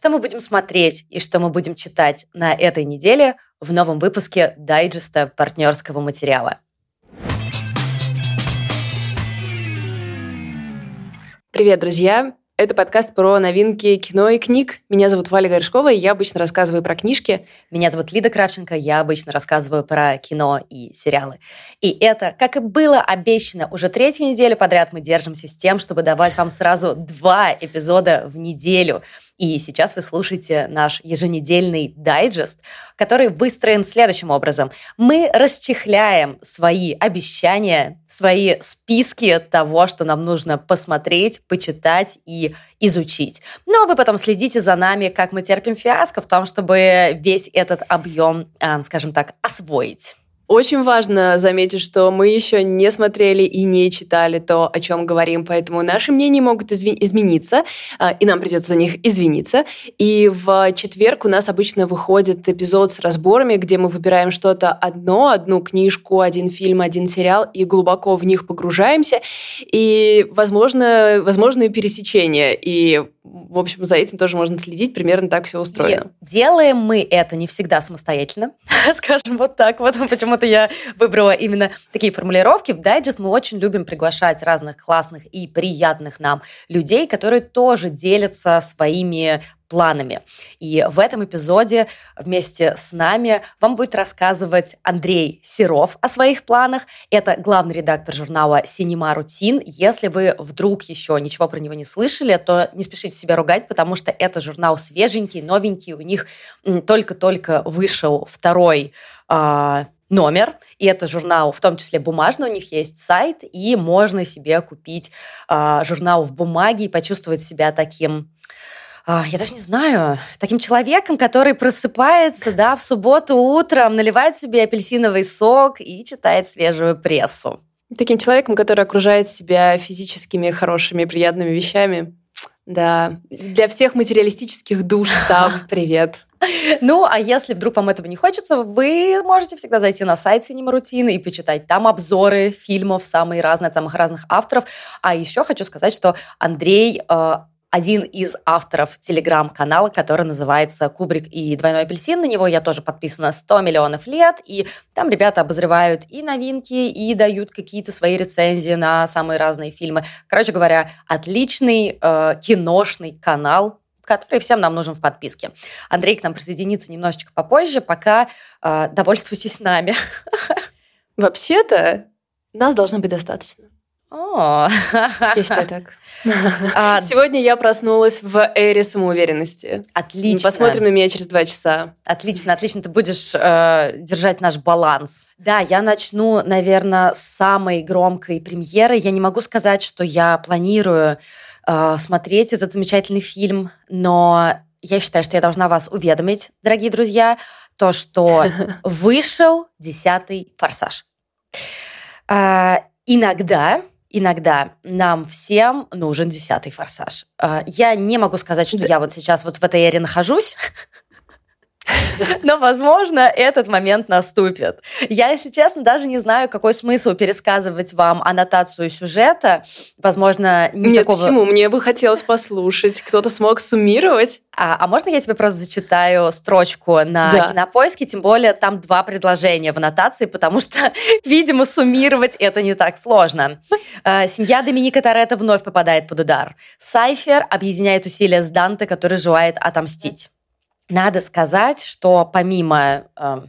что мы будем смотреть и что мы будем читать на этой неделе в новом выпуске дайджеста партнерского материала. Привет, друзья! Это подкаст про новинки кино и книг. Меня зовут Валя Горшкова, и я обычно рассказываю про книжки. Меня зовут Лида Кравченко, я обычно рассказываю про кино и сериалы. И это, как и было обещано, уже третью неделю подряд мы держимся с тем, чтобы давать вам сразу два эпизода в неделю – и сейчас вы слушаете наш еженедельный дайджест, который выстроен следующим образом. Мы расчехляем свои обещания, свои списки того, что нам нужно посмотреть, почитать и изучить. Ну а вы потом следите за нами, как мы терпим фиаско в том, чтобы весь этот объем, э, скажем так, освоить. Очень важно заметить, что мы еще не смотрели и не читали то, о чем говорим, поэтому наши мнения могут измениться, а, и нам придется за них извиниться. И в четверг у нас обычно выходит эпизод с разборами, где мы выбираем что-то одно, одну книжку, один фильм, один сериал, и глубоко в них погружаемся. И, возможно, возможные пересечения. И в общем, за этим тоже можно следить, примерно так все устроено. И делаем мы это не всегда самостоятельно, скажем вот так вот. Почему-то я выбрала именно такие формулировки. В дайджест мы очень любим приглашать разных классных и приятных нам людей, которые тоже делятся своими планами. И в этом эпизоде вместе с нами вам будет рассказывать Андрей Серов о своих планах. Это главный редактор журнала «Синема Рутин». Если вы вдруг еще ничего про него не слышали, то не спешите себя ругать, потому что это журнал свеженький, новенький. У них только-только вышел второй э, номер, и это журнал, в том числе бумажный, у них есть сайт, и можно себе купить э, журнал в бумаге и почувствовать себя таким а, я даже не знаю, таким человеком, который просыпается, да, в субботу утром, наливает себе апельсиновый сок и читает свежую прессу. Таким человеком, который окружает себя физическими, хорошими, приятными вещами. Да, для всех материалистических душ там привет. Ну, а если вдруг вам этого не хочется, вы можете всегда зайти на сайт Cinema Routine и почитать там обзоры фильмов самые разные, от самых разных авторов. А еще хочу сказать, что Андрей э, один из авторов телеграм-канала, который называется «Кубрик и двойной апельсин». На него я тоже подписана 100 миллионов лет, и там ребята обозревают и новинки, и дают какие-то свои рецензии на самые разные фильмы. Короче говоря, отличный э, киношный канал, который всем нам нужен в подписке. Андрей к нам присоединится немножечко попозже, пока э, довольствуйтесь нами. Вообще-то нас должно быть достаточно. О, я считаю так. А, Сегодня я проснулась в эре самоуверенности. Отлично. Посмотрим на меня через два часа. Отлично, отлично. Ты будешь э, держать наш баланс. Да, я начну, наверное, с самой громкой премьеры. Я не могу сказать, что я планирую э, смотреть этот замечательный фильм, но я считаю, что я должна вас уведомить, дорогие друзья, то, что вышел десятый «Форсаж». Э, иногда иногда нам всем нужен десятый форсаж. А, я не могу сказать, что я вот сейчас вот в этой эре нахожусь, Но, возможно, этот момент наступит. Я, если честно, даже не знаю, какой смысл пересказывать вам аннотацию сюжета. Возможно, никакого... Нет, почему? Мне бы хотелось послушать. Кто-то смог суммировать. А, а можно я тебе просто зачитаю строчку на да. кинопоиске? Тем более там два предложения в аннотации, потому что, видимо, суммировать это не так сложно. Э, семья Доминика Торетто вновь попадает под удар. Сайфер объединяет усилия с Данте, который желает отомстить. Надо сказать, что помимо э,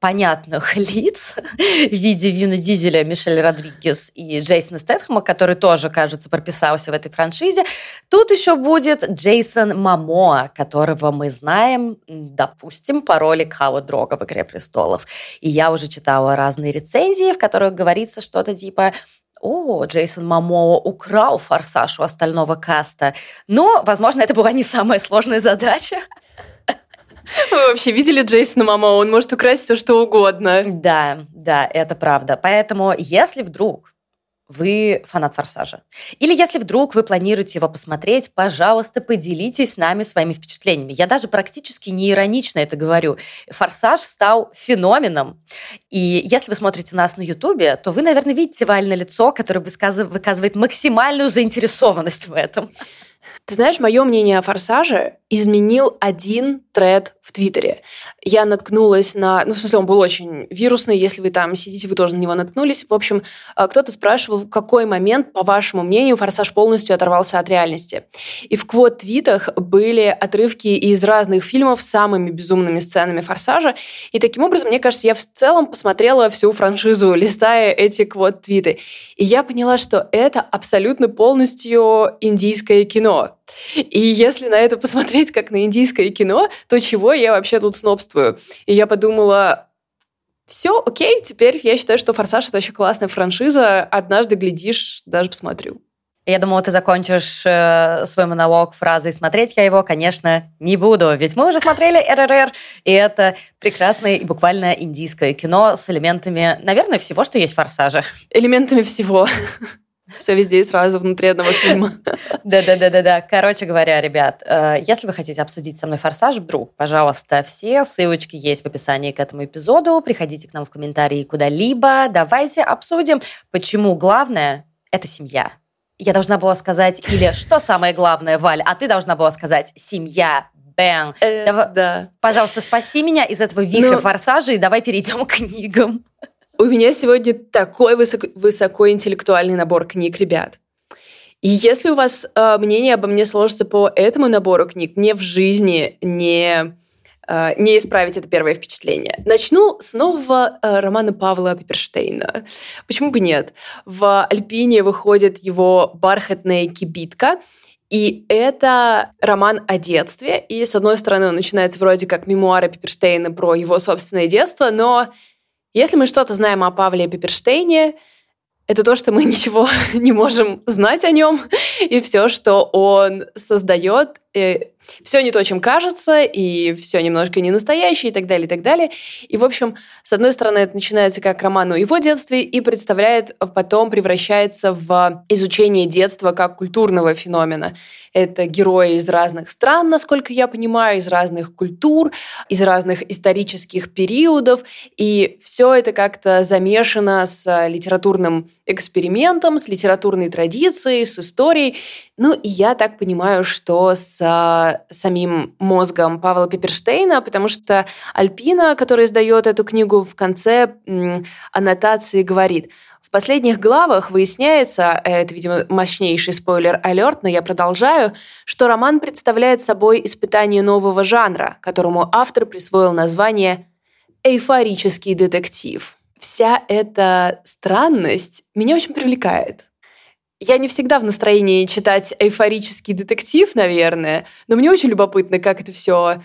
понятных лиц в виде Вина Дизеля, Мишель Родригес и Джейсона Стэтхэма, который тоже, кажется, прописался в этой франшизе, тут еще будет Джейсон Мамоа, которого мы знаем, допустим, по роли Као Дрога в «Игре престолов». И я уже читала разные рецензии, в которых говорится что-то типа о, Джейсон Мамоа украл форсаж у остального каста. Но, возможно, это была не самая сложная задача. Вы вообще видели Джейсона Мамо? Он может украсть все, что угодно. Да, да, это правда. Поэтому, если вдруг вы фанат «Форсажа». Или если вдруг вы планируете его посмотреть, пожалуйста, поделитесь с нами своими впечатлениями. Я даже практически не иронично это говорю. «Форсаж» стал феноменом. И если вы смотрите нас на Ютубе, то вы, наверное, видите Вальное лицо, которое выказывает максимальную заинтересованность в этом. Ты знаешь, мое мнение о «Форсаже» изменил один тред в Твиттере. Я наткнулась на... Ну, в смысле, он был очень вирусный. Если вы там сидите, вы тоже на него наткнулись. В общем, э, кто-то спрашивал, в какой момент, по вашему мнению, «Форсаж» полностью оторвался от реальности. И в квот-твитах были отрывки из разных фильмов с самыми безумными сценами «Форсажа». И таким образом, мне кажется, я в целом посмотрела всю франшизу, листая эти квот-твиты. И я поняла, что это абсолютно полностью индийское кино. И если на это посмотреть как на индийское кино, то чего я вообще тут снобствую? И я подумала, все, окей, теперь я считаю, что «Форсаж» — это очень классная франшиза. Однажды, глядишь, даже посмотрю. Я думала, ты закончишь э, свой монолог фразой «смотреть я его, конечно, не буду». Ведь мы уже смотрели РРР, и это прекрасное и буквально индийское кино с элементами, наверное, всего, что есть в «Форсаже». Элементами всего. Все везде и сразу внутри одного фильма. Да-да-да-да-да. Короче говоря, ребят, э, если вы хотите обсудить со мной «Форсаж» вдруг, пожалуйста, все ссылочки есть в описании к этому эпизоду. Приходите к нам в комментарии куда-либо. Давайте обсудим, почему главное – это семья. Я должна была сказать или что самое главное, Валь, а ты должна была сказать «семья», Бэн. Э, давай, да. Пожалуйста, спаси меня из этого вихря ну, форсажа и давай перейдем к книгам. У меня сегодня такой высоко, высокоинтеллектуальный набор книг, ребят. И если у вас э, мнение обо мне сложится по этому набору книг, мне в жизни не, э, не исправить это первое впечатление. Начну с нового э, романа Павла Пиперштейна. Почему бы нет? В «Альпине» выходит его «Бархатная кибитка», и это роман о детстве. И, с одной стороны, он начинается вроде как мемуары Пиперштейна про его собственное детство, но если мы что-то знаем о Павле Пиперштейне, это то, что мы ничего не можем знать о нем, и все, что он создает, все не то, чем кажется, и все немножко не настоящее, и так далее, и так далее. И, в общем, с одной стороны, это начинается как роман о его детстве и представляет, потом превращается в изучение детства как культурного феномена. Это герои из разных стран, насколько я понимаю, из разных культур, из разных исторических периодов, и все это как-то замешано с литературным экспериментом, с литературной традицией, с историей. Ну, и я так понимаю, что с самим мозгом Павла Пиперштейна, потому что Альпина, которая издает эту книгу, в конце аннотации говорит, в последних главах выясняется, это, видимо, мощнейший спойлер-алерт, но я продолжаю, что роман представляет собой испытание нового жанра, которому автор присвоил название «эйфорический детектив». Вся эта странность меня очень привлекает. Я не всегда в настроении читать эйфорический детектив, наверное, но мне очень любопытно, как это все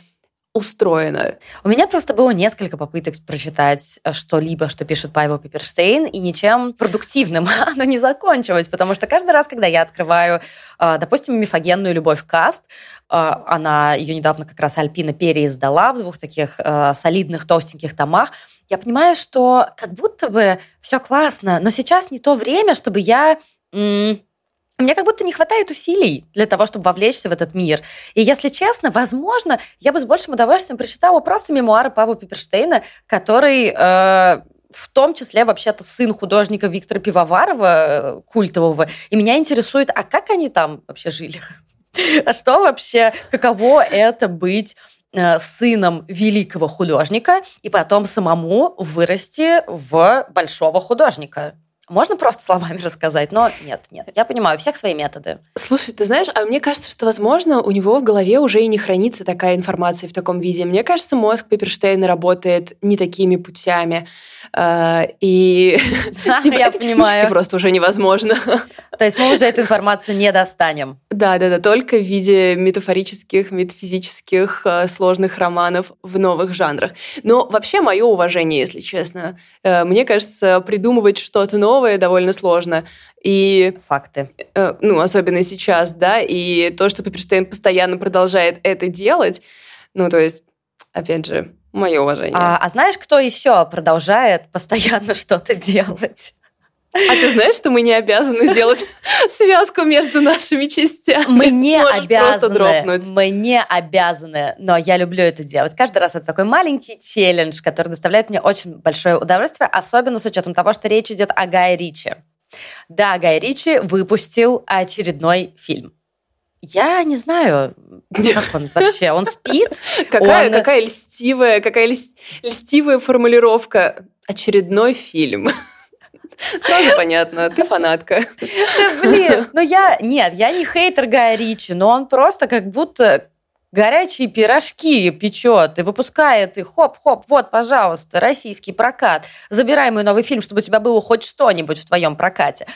устроено. У меня просто было несколько попыток прочитать э, что-либо, что пишет Павел Пиперштейн, и ничем продуктивным оно не закончилось, потому что каждый раз, когда я открываю, э, допустим, мифогенную «Любовь каст», э, она ее недавно как раз Альпина переиздала в двух таких солидных толстеньких томах, я понимаю, что как будто бы все классно, но сейчас не то время, чтобы я мне как будто не хватает усилий для того, чтобы вовлечься в этот мир. И если честно, возможно, я бы с большим удовольствием прочитала просто мемуары Павла Пиперштейна, который э, в том числе вообще-то сын художника Виктора Пивоварова, э, культового. И меня интересует, а как они там вообще жили? А что вообще, каково это быть э, сыном великого художника и потом самому вырасти в большого художника? Можно просто словами рассказать, но нет, нет. Я понимаю, у всех свои методы. Слушай, ты знаешь, а мне кажется, что, возможно, у него в голове уже и не хранится такая информация в таком виде. Мне кажется, мозг Пепперштейна работает не такими путями. А, и я понимаю. просто уже невозможно. То есть мы уже эту информацию не достанем. Да, да, да, только в виде метафорических, метафизических а, сложных романов в новых жанрах. Но вообще мое уважение, если честно. Э, мне кажется, придумывать что-то новое довольно сложно. И факты. Э, ну, особенно сейчас, да, и то, что Пепперштейн постоянно продолжает это делать, ну, то есть, опять же, Мое уважение. А, а знаешь, кто еще продолжает постоянно что-то делать? А ты знаешь, что мы не обязаны сделать связку между нашими частями? Мы не обязаны. Мы не обязаны. Но я люблю это делать. Каждый раз это такой маленький челлендж, который доставляет мне очень большое удовольствие, особенно с учетом того, что речь идет о Гае Ричи. Да, Гай Ричи выпустил очередной фильм. Я не знаю, как он вообще, он спит? Какая, он... какая льстивая, какая льстивая формулировка. Очередной фильм. Сразу понятно, ты фанатка. Да, блин, ну я... Нет, я не хейтер Гая Ричи, но он просто как будто горячие пирожки печет и выпускает их, хоп-хоп, вот, пожалуйста, российский прокат. Забирай мой новый фильм, чтобы у тебя было хоть что-нибудь в твоем прокате.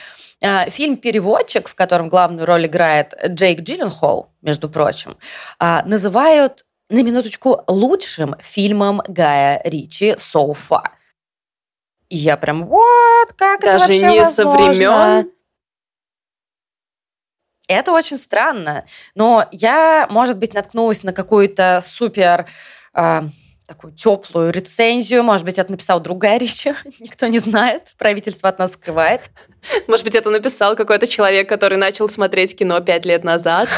А, фильм «Переводчик», в котором главную роль играет Джейк Джилленхол, между прочим, а, называют на минуточку лучшим фильмом Гая Ричи so far. И я прям, вот, как Даже это вообще не возможно? со времен это очень странно. Но я, может быть, наткнулась на какую-то супер э, такую теплую рецензию. Может быть, это написал другая Ричи. Никто не знает. Правительство от нас скрывает. Может быть, это написал какой-то человек, который начал смотреть кино пять лет назад.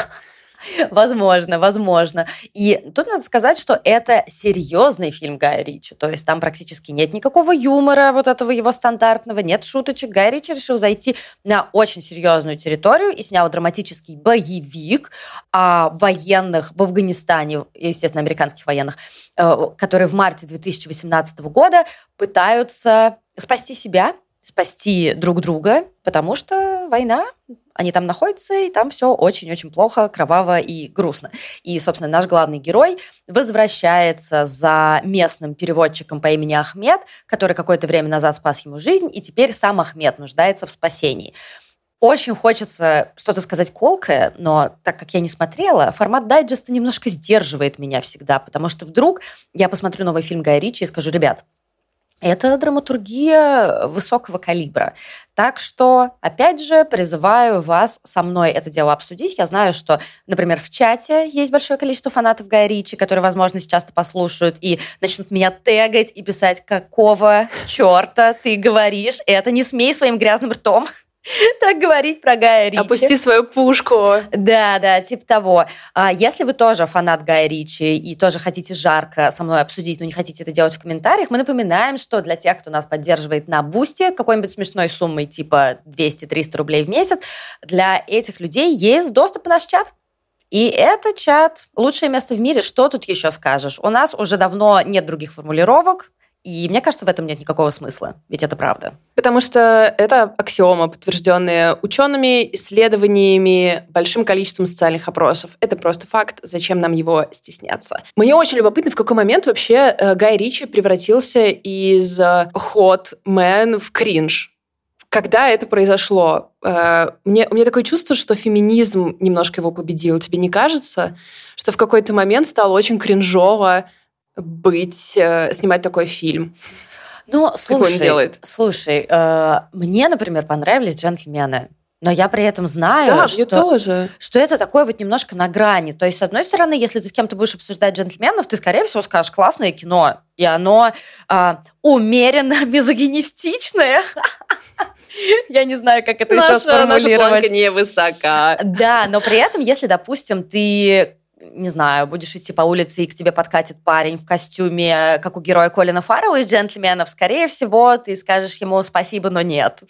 Возможно, возможно. И тут надо сказать, что это серьезный фильм Гая Ричи. То есть там практически нет никакого юмора, вот этого его стандартного, нет шуточек. Гай Ричи решил зайти на очень серьезную территорию и снял драматический боевик о военных в Афганистане, естественно, американских военных, э, которые в марте 2018 года пытаются спасти себя спасти друг друга, потому что война, они там находятся, и там все очень-очень плохо, кроваво и грустно. И, собственно, наш главный герой возвращается за местным переводчиком по имени Ахмед, который какое-то время назад спас ему жизнь, и теперь сам Ахмед нуждается в спасении. Очень хочется что-то сказать колкое, но так как я не смотрела, формат дайджеста немножко сдерживает меня всегда, потому что вдруг я посмотрю новый фильм Гая Ричи и скажу, ребят, это драматургия высокого калибра. Так что, опять же, призываю вас со мной это дело обсудить. Я знаю, что, например, в чате есть большое количество фанатов Гая Ричи, которые, возможно, сейчас это послушают и начнут меня тегать и писать, какого черта ты говоришь это, не смей своим грязным ртом так говорить про Гая Ричи. Опусти свою пушку. Да, да, типа того. А если вы тоже фанат Гая Ричи и тоже хотите жарко со мной обсудить, но не хотите это делать в комментариях, мы напоминаем, что для тех, кто нас поддерживает на Бусте какой-нибудь смешной суммой типа 200-300 рублей в месяц, для этих людей есть доступ в наш чат. И это чат – лучшее место в мире. Что тут еще скажешь? У нас уже давно нет других формулировок. И мне кажется, в этом нет никакого смысла, ведь это правда. Потому что это аксиома, подтвержденная учеными, исследованиями, большим количеством социальных опросов. Это просто факт, зачем нам его стесняться. Мне очень любопытно, в какой момент вообще э, Гай Ричи превратился из э, мэн в кринж. Когда это произошло? Э, мне, у меня такое чувство, что феминизм немножко его победил. Тебе не кажется, что в какой-то момент стало очень кринжово быть, э, снимать такой фильм. Ну, слушай, он делает? слушай, э, мне, например, понравились джентльмены. Но я при этом знаю, да, что, тоже. что это такое вот немножко на грани. То есть, с одной стороны, если ты с кем-то будешь обсуждать джентльменов, ты, скорее всего, скажешь классное кино, и оно э, умеренно мизогинистичное. Я не знаю, как это еще сформулировать. Наша невысока. Да, но при этом, если, допустим, ты не знаю, будешь идти по улице, и к тебе подкатит парень в костюме, как у героя Колина Фаррелла из «Джентльменов», скорее всего, ты скажешь ему спасибо, но нет.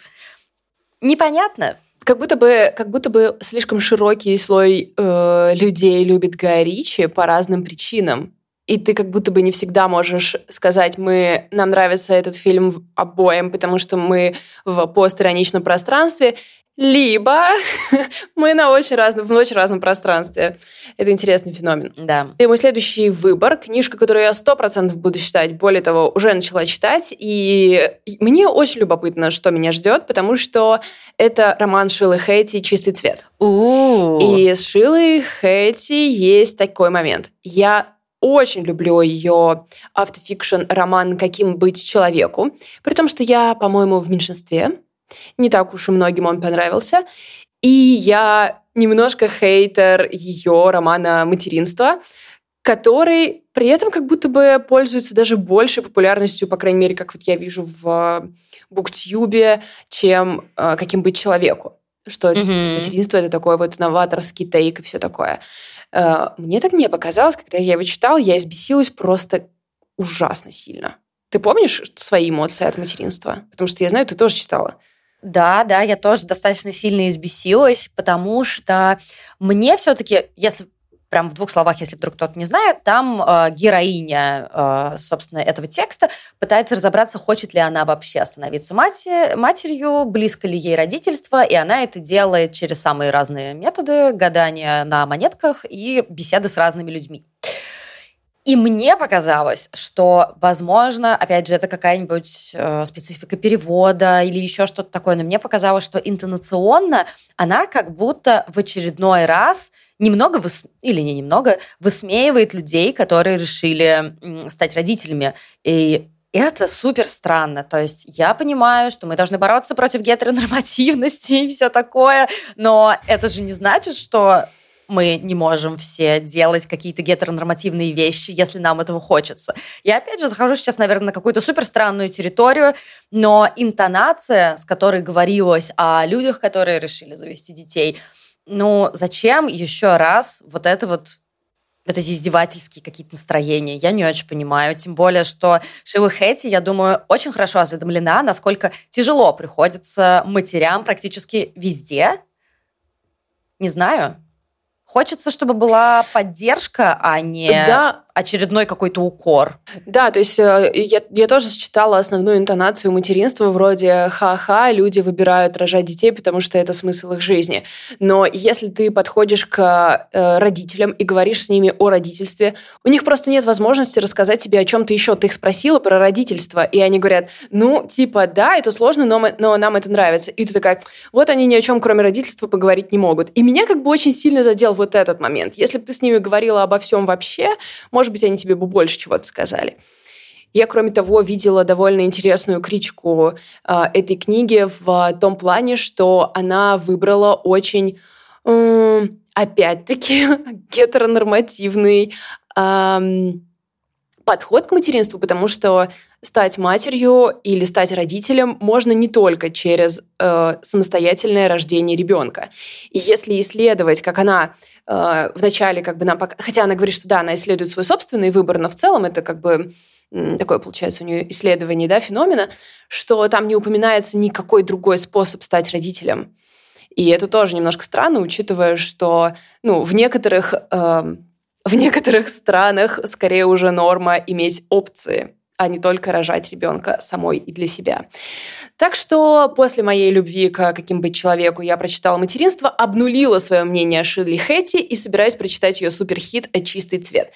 Непонятно. Как будто бы, как будто бы слишком широкий слой э, людей любит Гая Ричи по разным причинам. И ты как будто бы не всегда можешь сказать, мы, нам нравится этот фильм обоим, потому что мы в постироничном пространстве, либо мы на очень разном, в очень разном пространстве. Это интересный феномен. Да. И мой следующий выбор, книжка, которую я сто процентов буду читать, более того, уже начала читать, и мне очень любопытно, что меня ждет, потому что это роман Шилы Хэти «Чистый цвет». У-у-у. И с Шилой Хэти есть такой момент. Я очень люблю ее автофикшн роман «Каким быть человеку», при том, что я, по-моему, в меньшинстве, не так уж и многим он понравился. И я немножко хейтер ее романа «Материнство», который при этом как будто бы пользуется даже большей популярностью, по крайней мере, как вот я вижу в Буктюбе, чем э, «Каким быть человеку». Что mm-hmm. материнство — это такой вот новаторский тейк и все такое. Э, мне так не показалось, когда я его читала, я избесилась просто ужасно сильно. Ты помнишь свои эмоции от материнства? Потому что я знаю, ты тоже читала. Да, да, я тоже достаточно сильно избесилась, потому что мне все-таки, если прям в двух словах, если вдруг кто-то не знает, там э, героиня, э, собственно, этого текста пытается разобраться, хочет ли она вообще становиться мати- матерью, близко ли ей родительство, и она это делает через самые разные методы, гадания на монетках и беседы с разными людьми. И мне показалось, что, возможно, опять же, это какая-нибудь э, специфика перевода или еще что-то такое, но мне показалось, что интонационно она как будто в очередной раз немного, выс... или не немного, высмеивает людей, которые решили стать родителями. И это супер странно. То есть я понимаю, что мы должны бороться против гетеронормативности и все такое, но это же не значит, что мы не можем все делать какие-то гетеронормативные вещи, если нам этого хочется. Я опять же захожу сейчас, наверное, на какую-то супер странную территорию, но интонация, с которой говорилось о людях, которые решили завести детей, ну, зачем еще раз вот это вот вот эти издевательские какие-то настроения. Я не очень понимаю. Тем более, что Шилу Хэти, я думаю, очень хорошо осведомлена, насколько тяжело приходится матерям практически везде. Не знаю. Хочется, чтобы была поддержка, а не да. очередной какой-то укор. Да, то есть э, я, я тоже считала основную интонацию материнства вроде «ха-ха, люди выбирают рожать детей, потому что это смысл их жизни». Но если ты подходишь к э, родителям и говоришь с ними о родительстве, у них просто нет возможности рассказать тебе о чем-то еще. Ты их спросила про родительство, и они говорят, ну, типа, да, это сложно, но, мы, но нам это нравится. И ты такая, вот они ни о чем, кроме родительства, поговорить не могут. И меня как бы очень сильно задел вот этот момент. Если бы ты с ними говорила обо всем вообще, может быть, они тебе бы больше чего-то сказали. Я, кроме того, видела довольно интересную критику э, этой книги в том плане, что она выбрала очень, э, опять-таки, гетеронормативный э, подход к материнству, потому что стать матерью или стать родителем можно не только через э, самостоятельное рождение ребенка. И если исследовать, как она э, вначале как бы нам... Хотя она говорит, что да, она исследует свой собственный выбор, но в целом это как бы такое, получается, у нее исследование да, феномена, что там не упоминается никакой другой способ стать родителем. И это тоже немножко странно, учитывая, что ну, в некоторых... Э, в некоторых странах скорее уже норма иметь опции а не только рожать ребенка самой и для себя. Так что после моей любви к каким быть человеку я прочитала «Материнство», обнулила свое мнение о Ширли Хэтти и собираюсь прочитать ее суперхит «Чистый цвет».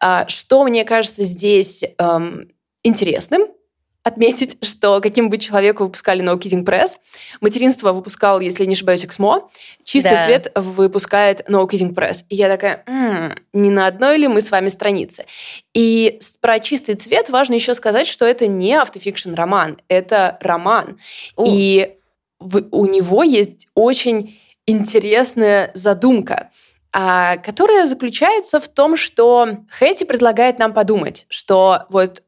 А, что мне кажется здесь эм, интересным, отметить, что каким бы человеку выпускали No Kidding Press. Материнство выпускал, если не ошибаюсь, Эксмо. Чистый да. свет выпускает No Kidding Press. И я такая, м-м, не на одной ли мы с вами странице? И про чистый цвет важно еще сказать, что это не автофикшн роман, это роман. У. И в, у него есть очень интересная задумка а, которая заключается в том, что Хэти предлагает нам подумать, что вот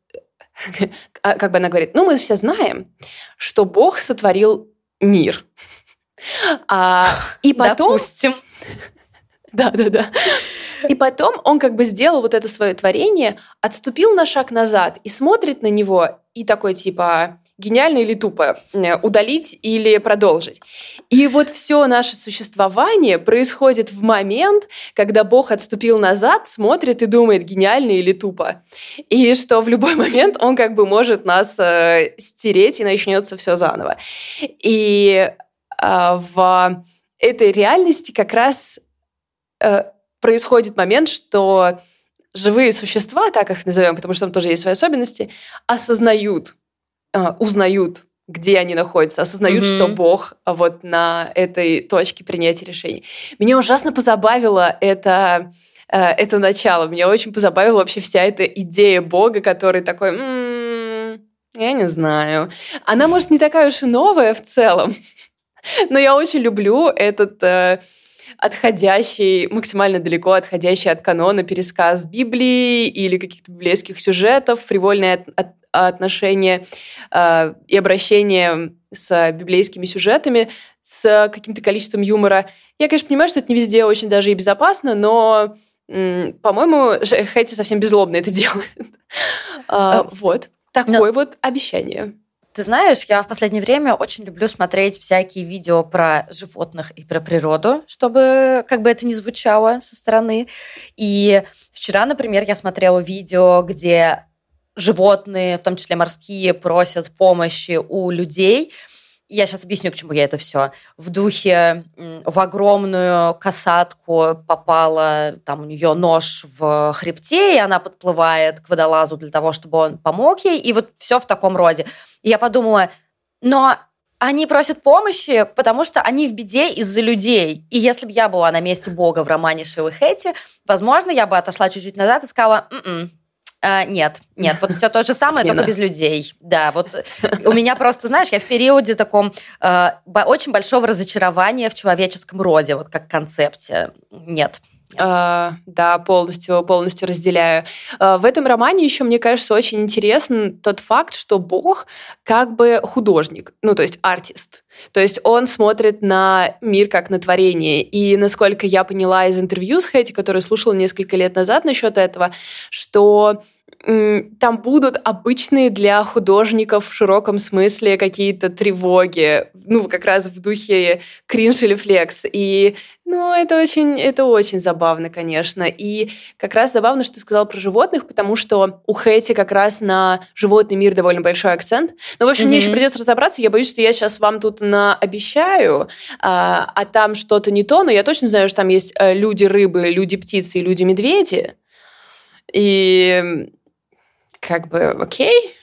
как бы она говорит, ну мы все знаем, что Бог сотворил мир. А, и потом... Допустим. Да, да, да. И потом он как бы сделал вот это свое творение, отступил на шаг назад и смотрит на него и такой типа, гениально или тупо, э, удалить или продолжить. И вот все наше существование происходит в момент, когда Бог отступил назад, смотрит и думает, гениально или тупо. И что в любой момент он как бы может нас э, стереть, и начнется все заново. И э, в этой реальности как раз э, происходит момент, что живые существа, так их назовем, потому что там тоже есть свои особенности, осознают, а, узнают, где они находятся, осознают, mm-hmm. что Бог вот на этой точке принятия решений. Меня ужасно позабавило это, э, это начало. Меня очень позабавила вообще вся эта идея Бога, который такой, м-м, я не знаю. Она, может, не такая уж и новая в целом, но я очень люблю этот э, отходящий, максимально далеко отходящий от канона пересказ Библии или каких-то библейских сюжетов, фривольное от, от, отношение э, и обращение с библейскими сюжетами, с каким-то количеством юмора. Я, конечно, понимаю, что это не везде очень даже и безопасно, но, по-моему, Хэти совсем беззлобно это делает. А, вот. Такое вот обещание. Ты знаешь, я в последнее время очень люблю смотреть всякие видео про животных и про природу, чтобы как бы это ни звучало со стороны. И вчера, например, я смотрела видео, где животные, в том числе морские, просят помощи у людей – я сейчас объясню, к чему я это все. В духе в огромную касатку попала, там у нее нож в хребте, и она подплывает к водолазу для того, чтобы он помог ей, и вот все в таком роде. И я подумала, но они просят помощи, потому что они в беде из-за людей. И если бы я была на месте Бога в романе Шилы Хэти, возможно, я бы отошла чуть-чуть назад и сказала, М-м, а, нет, нет, вот все то же самое, Отмена. только без людей. Да, вот у меня просто, знаешь, я в периоде таком э, очень большого разочарования в человеческом роде, вот как концепте. Нет. А, да, полностью, полностью разделяю. А, в этом романе еще, мне кажется, очень интересен тот факт, что Бог как бы художник, ну, то есть артист. То есть он смотрит на мир как на творение. И насколько я поняла из интервью с Хэти, которое слушала несколько лет назад насчет этого, что там будут обычные для художников в широком смысле какие-то тревоги, ну, как раз в духе кринж или флекс. И, ну, это очень, это очень забавно, конечно. И как раз забавно, что ты сказал про животных, потому что у Хэти как раз на животный мир довольно большой акцент. Но, в общем, mm-hmm. мне еще придется разобраться. Я боюсь, что я сейчас вам тут наобещаю, а, а там что-то не то, но я точно знаю, что там есть э, люди-рыбы, люди-птицы и люди-медведи. И как бы окей.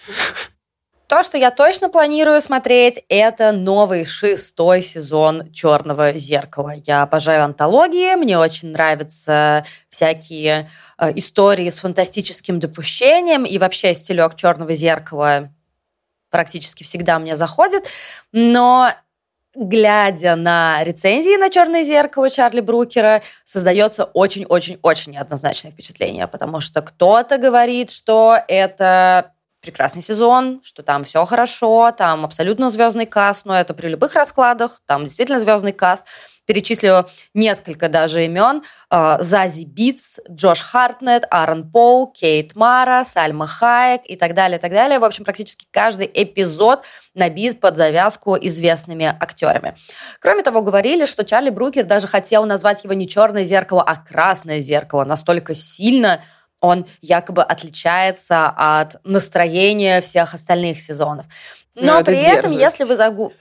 То, что я точно планирую смотреть, это новый шестой сезон «Черного зеркала». Я обожаю антологии, мне очень нравятся всякие э, истории с фантастическим допущением, и вообще стилек «Черного зеркала» практически всегда мне заходит. Но глядя на рецензии на «Черное зеркало» Чарли Брукера, создается очень-очень-очень неоднозначное впечатление, потому что кто-то говорит, что это прекрасный сезон, что там все хорошо, там абсолютно звездный каст, но это при любых раскладах, там действительно звездный каст – перечислила несколько даже имен. А, Зази Битс, Джош Хартнет, Аарон Пол, Кейт Мара, Сальма Хайек и так далее, и так далее. В общем, практически каждый эпизод набит под завязку известными актерами. Кроме того, говорили, что Чарли Брукер даже хотел назвать его не «Черное зеркало», а «Красное зеркало». Настолько сильно он якобы отличается от настроения всех остальных сезонов. Но, Но при этом, если вы загу...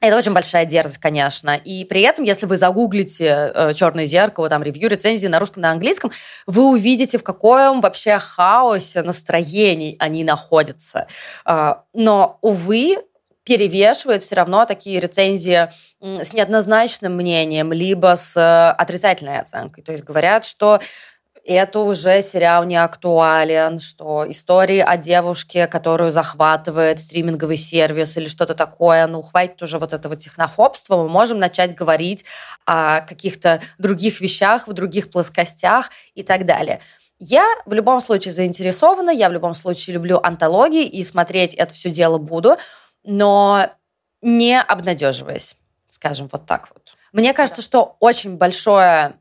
Это очень большая дерзость, конечно. И при этом, если вы загуглите э, «Черное зеркало», там, ревью, рецензии на русском, на английском, вы увидите, в каком вообще хаосе настроений они находятся. Э, но, увы, перевешивают все равно такие рецензии с неоднозначным мнением, либо с э, отрицательной оценкой. То есть говорят, что это уже сериал не актуален, что истории о девушке, которую захватывает стриминговый сервис или что-то такое, ну, хватит уже вот этого технофобства, мы можем начать говорить о каких-то других вещах, в других плоскостях и так далее. Я в любом случае заинтересована, я в любом случае люблю антологии и смотреть это все дело буду, но не обнадеживаясь, скажем вот так вот. Мне кажется, что очень большое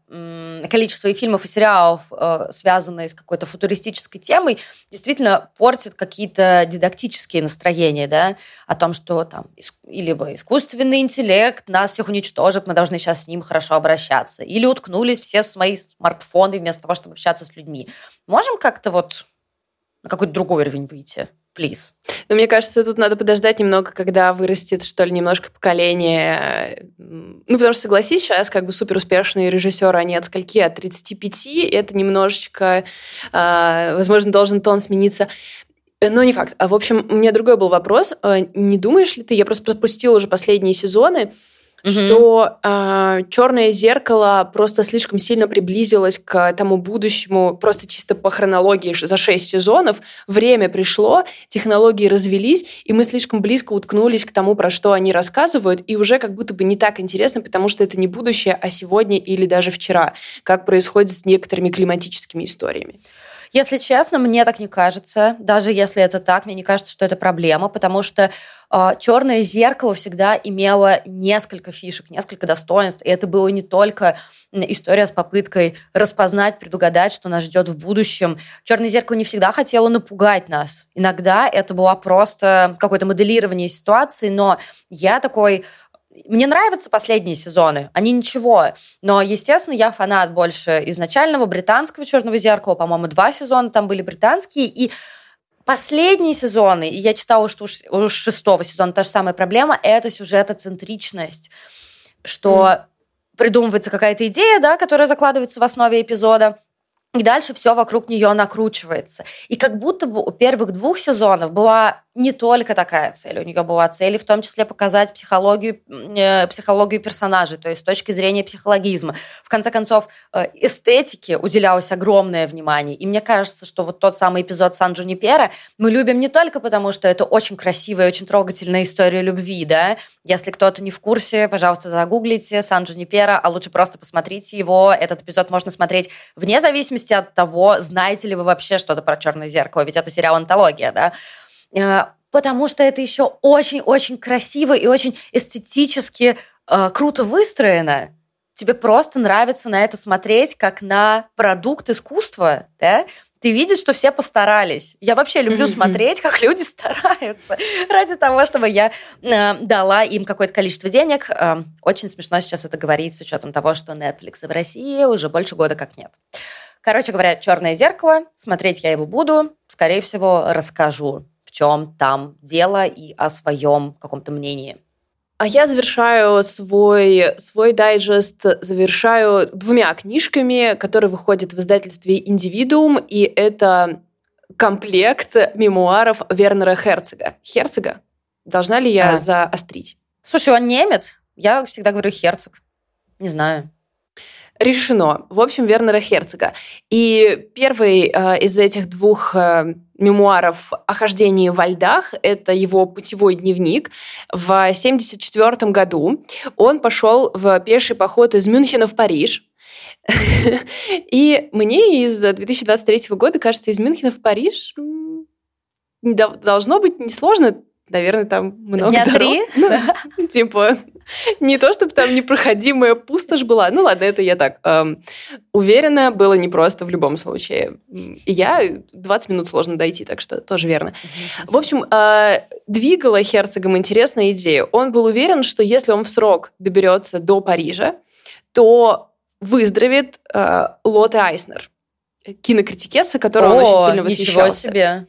количество и фильмов, и сериалов, э, связанные с какой-то футуристической темой, действительно портит какие-то дидактические настроения, да, о том, что там либо искусственный интеллект нас всех уничтожит, мы должны сейчас с ним хорошо обращаться, или уткнулись все в свои смартфоны вместо того, чтобы общаться с людьми. Можем как-то вот на какой-то другой уровень выйти? Please. Но мне кажется, тут надо подождать немного, когда вырастет, что ли, немножко поколение. Ну, потому что, согласись, сейчас как бы супер успешные режиссеры, они от скольки? От 35, это немножечко, э, возможно, должен тон смениться. Но не факт. А, в общем, у меня другой был вопрос. А, не думаешь ли ты, я просто пропустила уже последние сезоны, угу. что э, а, черное зеркало просто слишком сильно приблизилось к тому будущему, просто чисто по хронологии за шесть сезонов. Время пришло, технологии развелись, и мы слишком близко уткнулись к тому, про что они рассказывают, и уже как будто бы не так интересно, потому что это не будущее, а сегодня или даже вчера, как происходит с некоторыми климатическими историями. Если честно, мне так не кажется. Даже если это так, мне не кажется, что это проблема, потому что э, а, черное зеркало всегда имело несколько фишек, несколько достоинств. И это было не только история с попыткой распознать, предугадать, что нас ждет в будущем. Черное зеркало не всегда хотело напугать нас. Иногда это было просто какое-то моделирование ситуации, но я такой мне нравятся последние сезоны, они ничего. Но, естественно, я фанат больше изначального британского «Черного зеркала». По-моему, два сезона там были британские. И последние сезоны, и я читала, что уж, уж шестого сезона та же самая проблема, это сюжетоцентричность. Что mm. придумывается какая-то идея, да, которая закладывается в основе эпизода, и дальше все вокруг нее накручивается. И как будто бы у первых двух сезонов была не только такая цель. У нее была цель в том числе показать психологию, э, психологию персонажей, то есть с точки зрения психологизма. В конце концов, э, эстетике уделялось огромное внимание. И мне кажется, что вот тот самый эпизод Сан Джунипера мы любим не только потому, что это очень красивая, очень трогательная история любви, да. Если кто-то не в курсе, пожалуйста, загуглите Сан Джунипера, а лучше просто посмотрите его. Этот эпизод можно смотреть вне зависимости от того, знаете ли вы вообще что-то про «Черное зеркало», ведь это сериал «Антология», да потому что это еще очень-очень красиво и очень эстетически э, круто выстроено. Тебе просто нравится на это смотреть, как на продукт искусства, да? Ты видишь, что все постарались. Я вообще люблю mm-hmm. смотреть, как люди стараются ради того, чтобы я э, дала им какое-то количество денег. Э, очень смешно сейчас это говорить с учетом того, что Netflix в России уже больше года как нет. Короче говоря, черное зеркало. Смотреть я его буду. Скорее всего, расскажу чем там дело и о своем каком-то мнении. А я завершаю свой, свой дайджест, завершаю двумя книжками, которые выходят в издательстве «Индивидуум», и это комплект мемуаров Вернера Херцога. Херцога? Должна ли я а. заострить? Слушай, он немец? Я всегда говорю Херцог. Не знаю решено. В общем, Вернера Херцога. И первый э, из этих двух э, мемуаров о хождении во льдах – это его путевой дневник. В 1974 году он пошел в пеший поход из Мюнхена в Париж. И мне из 2023 года кажется, из Мюнхена в Париж должно быть несложно наверное, там много Дня дорог. три? Ну, типа, не то, чтобы там непроходимая пустошь была. Ну ладно, это я так. Эм, уверена, было непросто в любом случае. И я 20 минут сложно дойти, так что тоже верно. В общем, э, двигала Херцогом интересная идея. Он был уверен, что если он в срок доберется до Парижа, то выздоровеет э, Лотте Айснер, кинокритикеса, которого он очень сильно восхищался. ничего себе!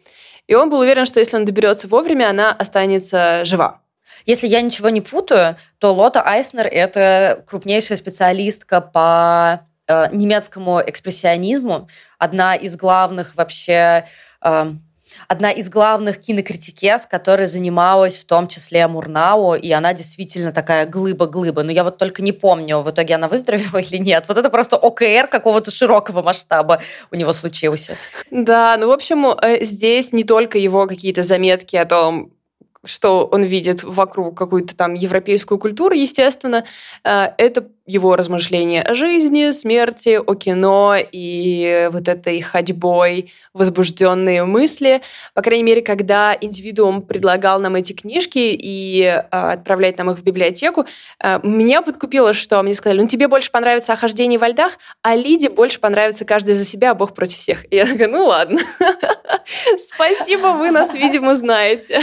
И он был уверен, что если он доберется вовремя, она останется жива. Если я ничего не путаю, то Лота Айснер – это крупнейшая специалистка по э, немецкому экспрессионизму, одна из главных вообще э, одна из главных кинокритикес, которая занималась в том числе Мурнау, и она действительно такая глыба-глыба. Но я вот только не помню, в итоге она выздоровела или нет. Вот это просто ОКР какого-то широкого масштаба у него случился. Да, ну, в общем, э, здесь не только его какие-то заметки о том, что он видит вокруг какую-то там европейскую культуру, естественно, э, это его размышления о жизни, смерти, о кино и вот этой ходьбой, возбужденные мысли. По крайней мере, когда индивидуум предлагал нам эти книжки и э, отправлять нам их в библиотеку, э, меня подкупило, что мне сказали, ну тебе больше понравится «Охождение во льдах», а Лиде больше понравится «Каждый за себя, а Бог против всех». И я такая, ну ладно. Спасибо, вы нас, видимо, знаете.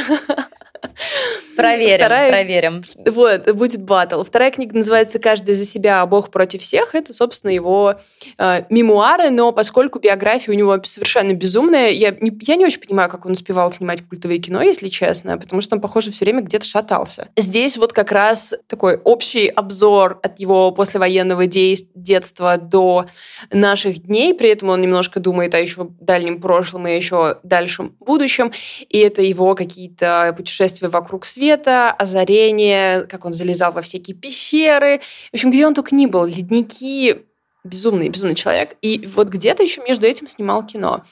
Проверим, Вторая... проверим. Вот, будет батл. Вторая книга называется «Каждый за себя, а Бог против всех». Это, собственно, его э, мемуары, но поскольку биография у него совершенно безумная, я не, я не очень понимаю, как он успевал снимать культовое кино, если честно, потому что он, похоже, все время где-то шатался. Здесь вот как раз такой общий обзор от его послевоенного детства до наших дней, при этом он немножко думает о еще дальнем прошлом и еще дальшем будущем, и это его какие-то путешествия путешествие вокруг света, озарение, как он залезал во всякие пещеры. В общем, где он только ни был, ледники, безумный, безумный человек. И вот где-то еще между этим снимал кино.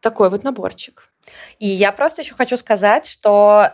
Такой вот наборчик. И я просто еще хочу сказать, что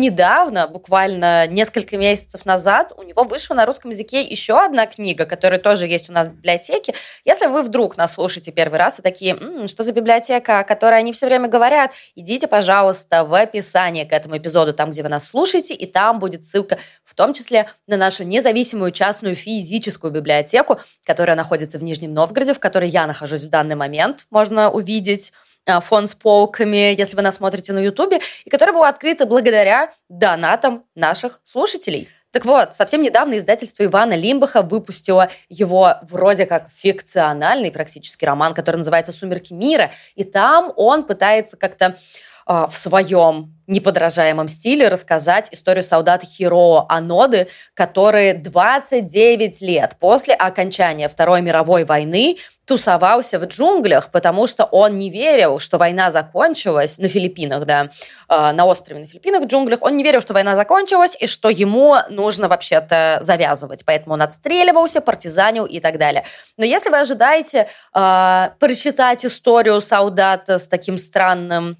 недавно, буквально несколько месяцев назад, у него вышла на русском языке еще одна книга, которая тоже есть у нас в библиотеке. Если вы вдруг нас слушаете первый раз и такие, М, что за библиотека, о которой они все время говорят, идите, пожалуйста, в описание к этому эпизоду, там, где вы нас слушаете, и там будет ссылка в том числе на нашу независимую частную физическую библиотеку, которая находится в Нижнем Новгороде, в которой я нахожусь в данный момент. Можно увидеть фон с полками, если вы нас смотрите на Ютубе, и которая была открыта благодаря донатам наших слушателей. Так вот, совсем недавно издательство Ивана Лимбаха выпустило его вроде как фикциональный практически роман, который называется «Сумерки мира», и там он пытается как-то в своем неподражаемом стиле рассказать историю солдата Хиро Аноды, который 29 лет после окончания Второй мировой войны тусовался в джунглях, потому что он не верил, что война закончилась на Филиппинах, да, э, на острове на Филиппинах в джунглях. Он не верил, что война закончилась и что ему нужно вообще-то завязывать. Поэтому он отстреливался, партизанил и так далее. Но если вы ожидаете э, прочитать историю солдата с таким странным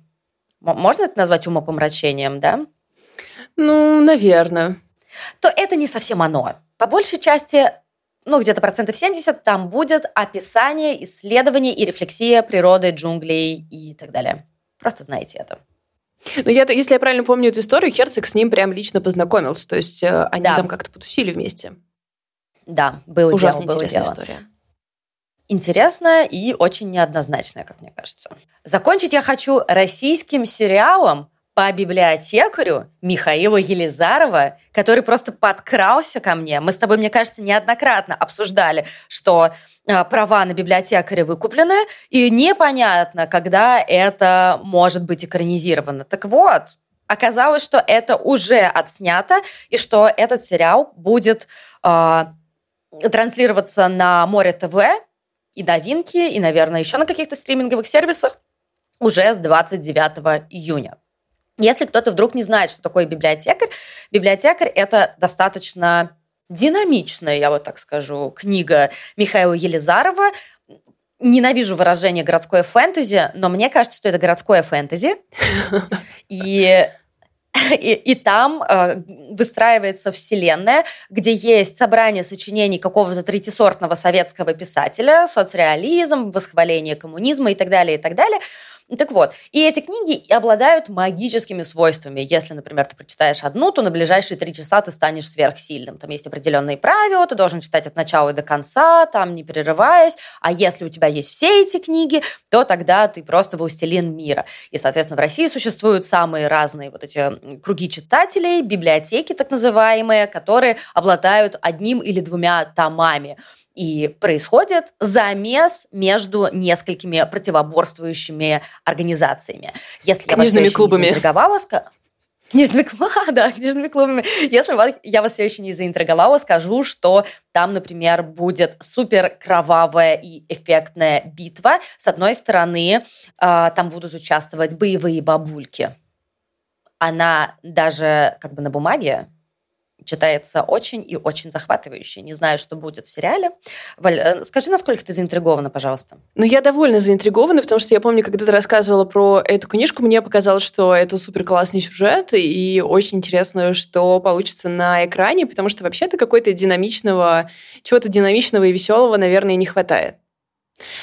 можно это назвать умопомрачением, да? Ну, наверное. То это не совсем оно. По большей части, ну, где-то процентов 70, там будет описание, исследование и рефлексия природы, джунглей и так далее. Просто знаете это. Ну, я, если я правильно помню эту историю, Херцог с ним прям лично познакомился. То есть э, они да. там как-то потусили вместе. Да, было Ужасно дело, было интересная дело. история интересная и очень неоднозначная, как мне кажется. Закончить я хочу российским сериалом по библиотекарю Михаила Елизарова, который просто подкрался ко мне. Мы с тобой, мне кажется, неоднократно обсуждали, что э, права на библиотекаря выкуплены, и непонятно, когда это может быть экранизировано. Так вот, оказалось, что это уже отснято, и что этот сериал будет э, транслироваться на Море ТВ и новинки, и, наверное, еще на каких-то стриминговых сервисах уже с 29 июня. Если кто-то вдруг не знает, что такое библиотекарь, библиотекарь – это достаточно динамичная, я вот так скажу, книга Михаила Елизарова. Ненавижу выражение «городское фэнтези», но мне кажется, что это городское фэнтези. И и, и там э, выстраивается вселенная, где есть собрание сочинений какого-то третисортного советского писателя, соцреализм, восхваление коммунизма и так далее, и так далее. Так вот, и эти книги обладают магическими свойствами. Если, например, ты прочитаешь одну, то на ближайшие три часа ты станешь сверхсильным. Там есть определенные правила, ты должен читать от начала и до конца, там не перерываясь. А если у тебя есть все эти книги, то тогда ты просто властелин мира. И, соответственно, в России существуют самые разные вот эти круги читателей, библиотеки так называемые, которые обладают одним или двумя томами. И происходит замес между несколькими противоборствующими организациями. Если Книжными я клубами. Не книжными клубами, да, книжными клубами. Если я вас все еще не заинтриговала, скажу, что там, например, будет супер кровавая и эффектная битва. С одной стороны, а, там будут участвовать боевые бабульки. Она даже как бы на бумаге читается очень и очень захватывающе. Не знаю, что будет в сериале. Валь, э, скажи, насколько ты заинтригована, пожалуйста. Ну, я довольно заинтригована, потому что я помню, когда ты рассказывала про эту книжку, мне показалось, что это супер классный сюжет, и очень интересно, что получится на экране, потому что вообще-то какой-то динамичного, чего-то динамичного и веселого, наверное, не хватает.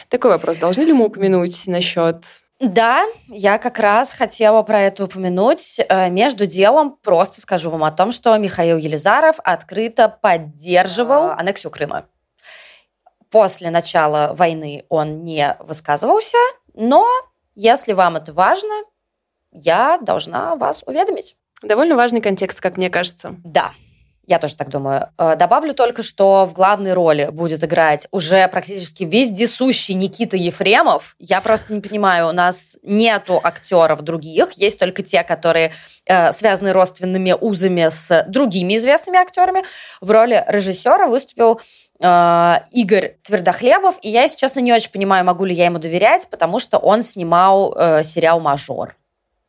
Такой вопрос. Должны ли мы упомянуть насчет да, я как раз хотела про это упомянуть. Э, между делом просто скажу вам о том, что Михаил Елизаров открыто поддерживал аннексию Крыма. После начала войны он не высказывался, но если вам это важно, я должна вас уведомить. Довольно важный контекст, как мне кажется. Да, я тоже так думаю. Э, добавлю только, что в главной роли будет играть уже практически вездесущий Никита Ефремов. Я просто не понимаю, у нас нету актеров других, есть только те, которые э, связаны родственными узами с другими известными актерами. В роли режиссера выступил э, Игорь Твердохлебов, и я, если честно, не очень понимаю, могу ли я ему доверять, потому что он снимал сериал «Мажор»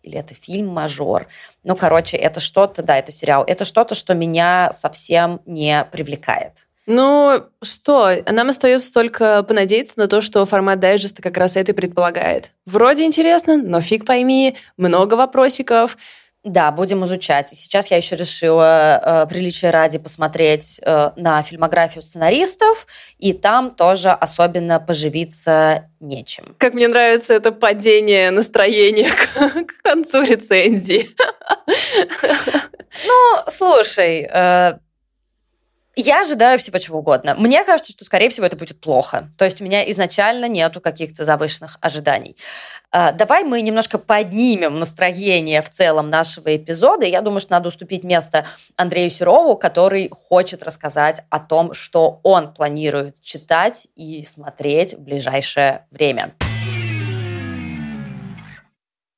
или это фильм «Мажор». Ну, короче, это что-то, да, это сериал. Это что-то, что меня совсем не привлекает. Ну, что, нам остается только понадеяться на то, что формат дайджеста как раз это и предполагает. Вроде интересно, но фиг пойми, много вопросиков. Да, будем изучать. Сейчас я еще решила э, приличие ради посмотреть э, на фильмографию сценаристов, и там тоже особенно поживиться нечем. Как мне нравится это падение настроения к, к концу рецензии. Ну, слушай, э, я ожидаю всего чего угодно. Мне кажется, что, скорее всего, это будет плохо. То есть у меня изначально нету каких-то завышенных ожиданий. А, давай мы немножко поднимем настроение в целом нашего эпизода. Я думаю, что надо уступить место Андрею Серову, который хочет рассказать о том, что он планирует читать и смотреть в ближайшее время.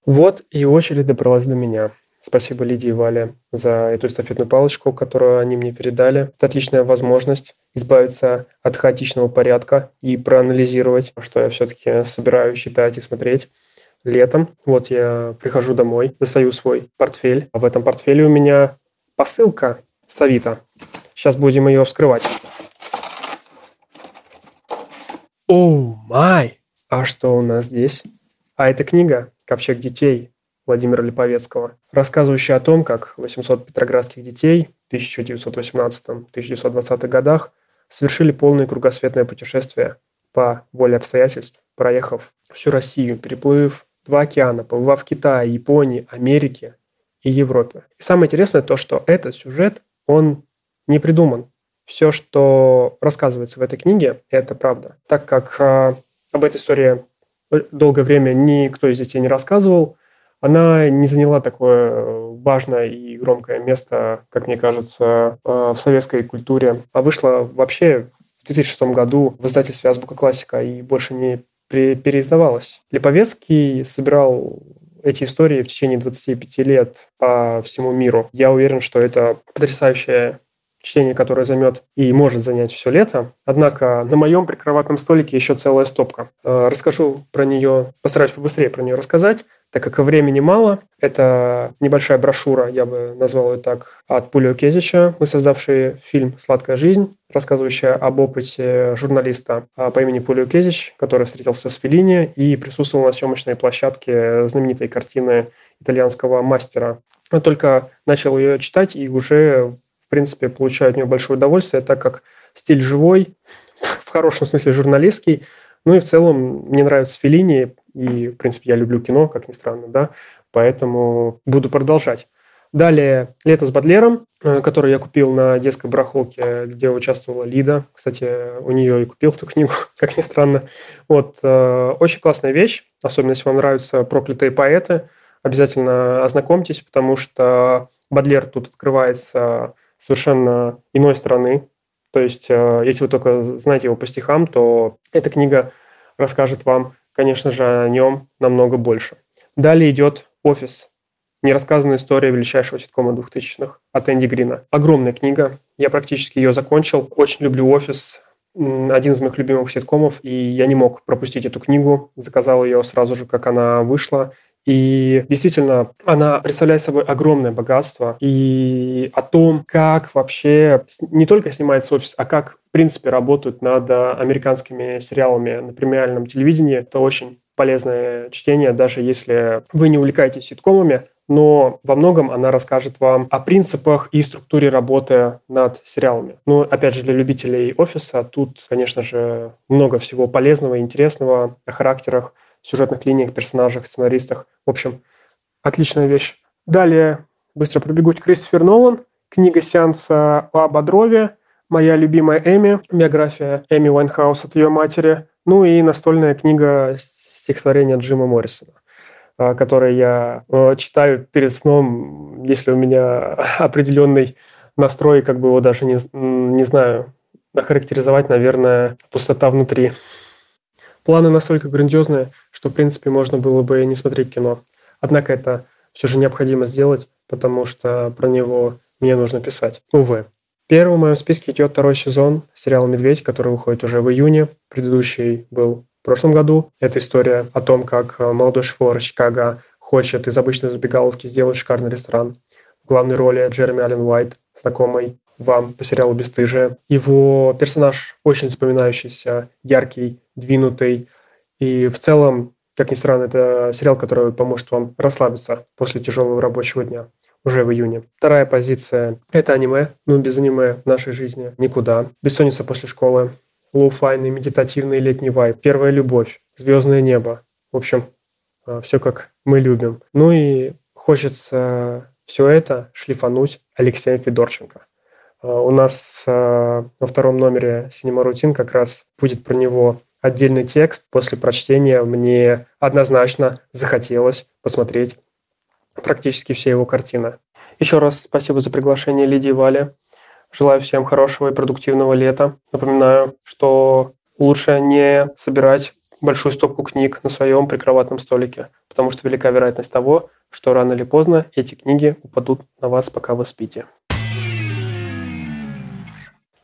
Вот и очередь добралась до меня. Спасибо Лидии и Вале за эту эстафетную палочку, которую они мне передали. Это отличная возможность избавиться от хаотичного порядка и проанализировать, что я все-таки собираюсь читать и смотреть летом. Вот я прихожу домой, достаю свой портфель. А в этом портфеле у меня посылка с Авито. Сейчас будем ее вскрывать. Оу, май! А что у нас здесь? А это книга «Ковчег детей» Владимира Липовецкого, рассказывающая о том, как 800 петроградских детей в 1918-1920 годах совершили полное кругосветное путешествие по воле обстоятельств, проехав всю Россию, переплыв два океана, побывав в Китае, Японии, Америке и Европе. И самое интересное то, что этот сюжет, он не придуман. Все, что рассказывается в этой книге, это правда. Так как э, об этой истории долгое время никто из детей не рассказывал, она не заняла такое э, важное и громкое место, как мне кажется, э, в советской культуре, а вышла вообще в 2006 году в издательстве «Азбука классика» и больше не переиздавалась. Липовецкий собирал эти истории в течение 25 лет по всему миру. Я уверен, что это потрясающее чтение, которое займет и может занять все лето. Однако на моем прикроватном столике еще целая стопка. Э, расскажу про нее, постараюсь побыстрее про нее рассказать так как времени мало. Это небольшая брошюра, я бы назвал ее так, от Пулио Кезича, мы создавшие фильм «Сладкая жизнь», рассказывающая об опыте журналиста а, по имени Пулио Кезич, который встретился с Феллини и присутствовал на съемочной площадке знаменитой картины итальянского мастера. Я только начал ее читать и уже, в принципе, получаю от нее большое удовольствие, так как стиль живой, в хорошем смысле журналистский, ну и в целом мне нравится Феллини, и, в принципе, я люблю кино, как ни странно, да, поэтому буду продолжать. Далее «Лето с Бадлером», э, который я купил на детской барахолке, где участвовала Лида. Кстати, у нее и купил эту книгу, как ни странно. Вот, э, очень классная вещь, особенно если вам нравятся проклятые поэты. Обязательно ознакомьтесь, потому что Бадлер тут открывается совершенно иной стороны. То есть, э, если вы только знаете его по стихам, то эта книга расскажет вам конечно же, о нем намного больше. Далее идет «Офис». Нерассказанная история величайшего ситкома 2000-х от Энди Грина. Огромная книга. Я практически ее закончил. Очень люблю «Офис». Один из моих любимых ситкомов, и я не мог пропустить эту книгу. Заказал ее сразу же, как она вышла. И действительно, она представляет собой огромное богатство и о том, как вообще не только снимается офис, а как в принципе работают над американскими сериалами на премиальном телевидении. Это очень полезное чтение, даже если вы не увлекаетесь ситкомами, но во многом она расскажет вам о принципах и структуре работы над сериалами. Ну, опять же, для любителей офиса тут, конечно же, много всего полезного и интересного о характерах сюжетных линиях, персонажах, сценаристах. В общем, отличная вещь. Далее быстро пробегу Кристофер Нолан, книга сеанса о Бодрове, моя любимая Эми, биография Эми Уайнхаус от ее матери, ну и настольная книга стихотворения Джима Моррисона а, которые я э, читаю перед сном, если у меня определенный настрой, как бы его даже не, не знаю, охарактеризовать, наверное, пустота внутри. Планы настолько грандиозные, что, в принципе, можно было бы и не смотреть кино. Однако это все же необходимо сделать, потому что про него мне нужно писать. Увы. Первым в моем списке идет второй сезон сериала «Медведь», который выходит уже в июне. Предыдущий был в прошлом году. Это история о том, как э, молодой швор Чикаго хочет из обычной забегаловки сделать шикарный ресторан. В главной роли Джереми Аллен Уайт, знакомый вам по сериалу «Бесстыжие». Его персонаж очень запоминающийся, яркий, двинутый. И в целом Как ни странно, это сериал, который поможет вам расслабиться после тяжелого рабочего дня уже в июне. Вторая позиция – это аниме. Ну, без аниме в нашей жизни никуда. Бессонница после школы, лоу-файный, медитативный летний вайб, первая любовь, звездное небо. В общем, а, все как мы любим. Ну и хочется все это шлифануть Алексеем Федорченко. А, у нас а, во втором номере «Cinema Routine» как раз будет про него отдельный текст. После прочтения мне однозначно захотелось посмотреть практически все его картины. Еще раз спасибо за приглашение Лидии и Вале. Желаю всем хорошего и продуктивного лета. Напоминаю, что лучше не собирать большую стопку книг на своем прикроватном столике, потому что велика вероятность того, что рано или поздно эти книги упадут на вас, пока вы спите.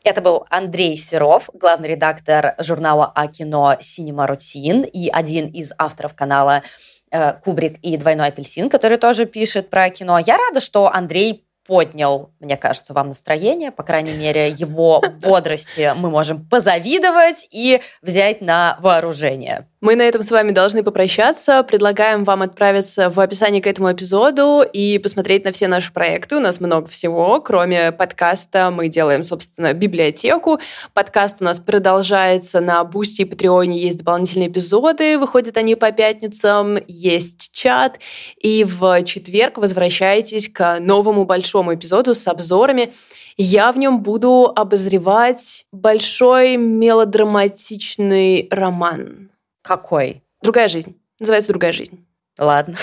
Это был Андрей Серов, главный редактор журнала о кино «Синема Рутин» и один из авторов канала э, «Кубрик и двойной апельсин», который тоже пишет про кино. Я рада, что Андрей поднял, мне кажется, вам настроение, по крайней мере, его бодрости мы можем позавидовать и взять на вооружение. Мы на этом с вами должны попрощаться. Предлагаем вам отправиться в описание к этому эпизоду и посмотреть на все наши проекты. У нас много всего. Кроме подкаста мы делаем, собственно, библиотеку. Подкаст у нас продолжается на Бусти и Патреоне. Есть дополнительные эпизоды. Выходят они по пятницам. Есть чат. И в четверг возвращайтесь к новому большому эпизоду с обзорами я в нем буду обозревать большой мелодраматичный роман. Какой? Другая жизнь. Называется «Другая жизнь». Ладно.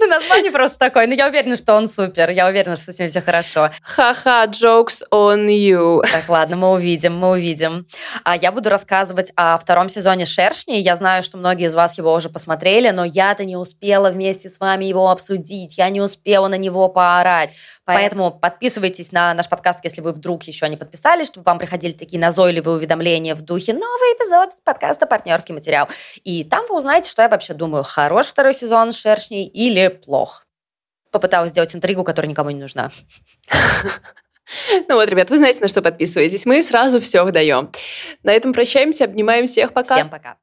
Ну, название просто такое. Но я уверена, что он супер. Я уверена, что с ним все хорошо. Ха-ха, jokes on you. Так, ладно, мы увидим, мы увидим. А я буду рассказывать о втором сезоне «Шершни». Я знаю, что многие из вас его уже посмотрели, но я-то не успела вместе с вами его обсудить. Я не успела на него поорать. Поэтому подписывайтесь на наш подкаст, если вы вдруг еще не подписались, чтобы вам приходили такие назойливые уведомления в духе «Новый эпизод подкаста «Партнерский материал». И там вы узнаете, что я вообще думаю, хорош второй сезон «Шершней» или плох. Попыталась сделать интригу, которая никому не нужна. Ну вот, ребят, вы знаете, на что подписываетесь. Мы сразу все выдаем. На этом прощаемся, обнимаем всех. Пока. Всем пока.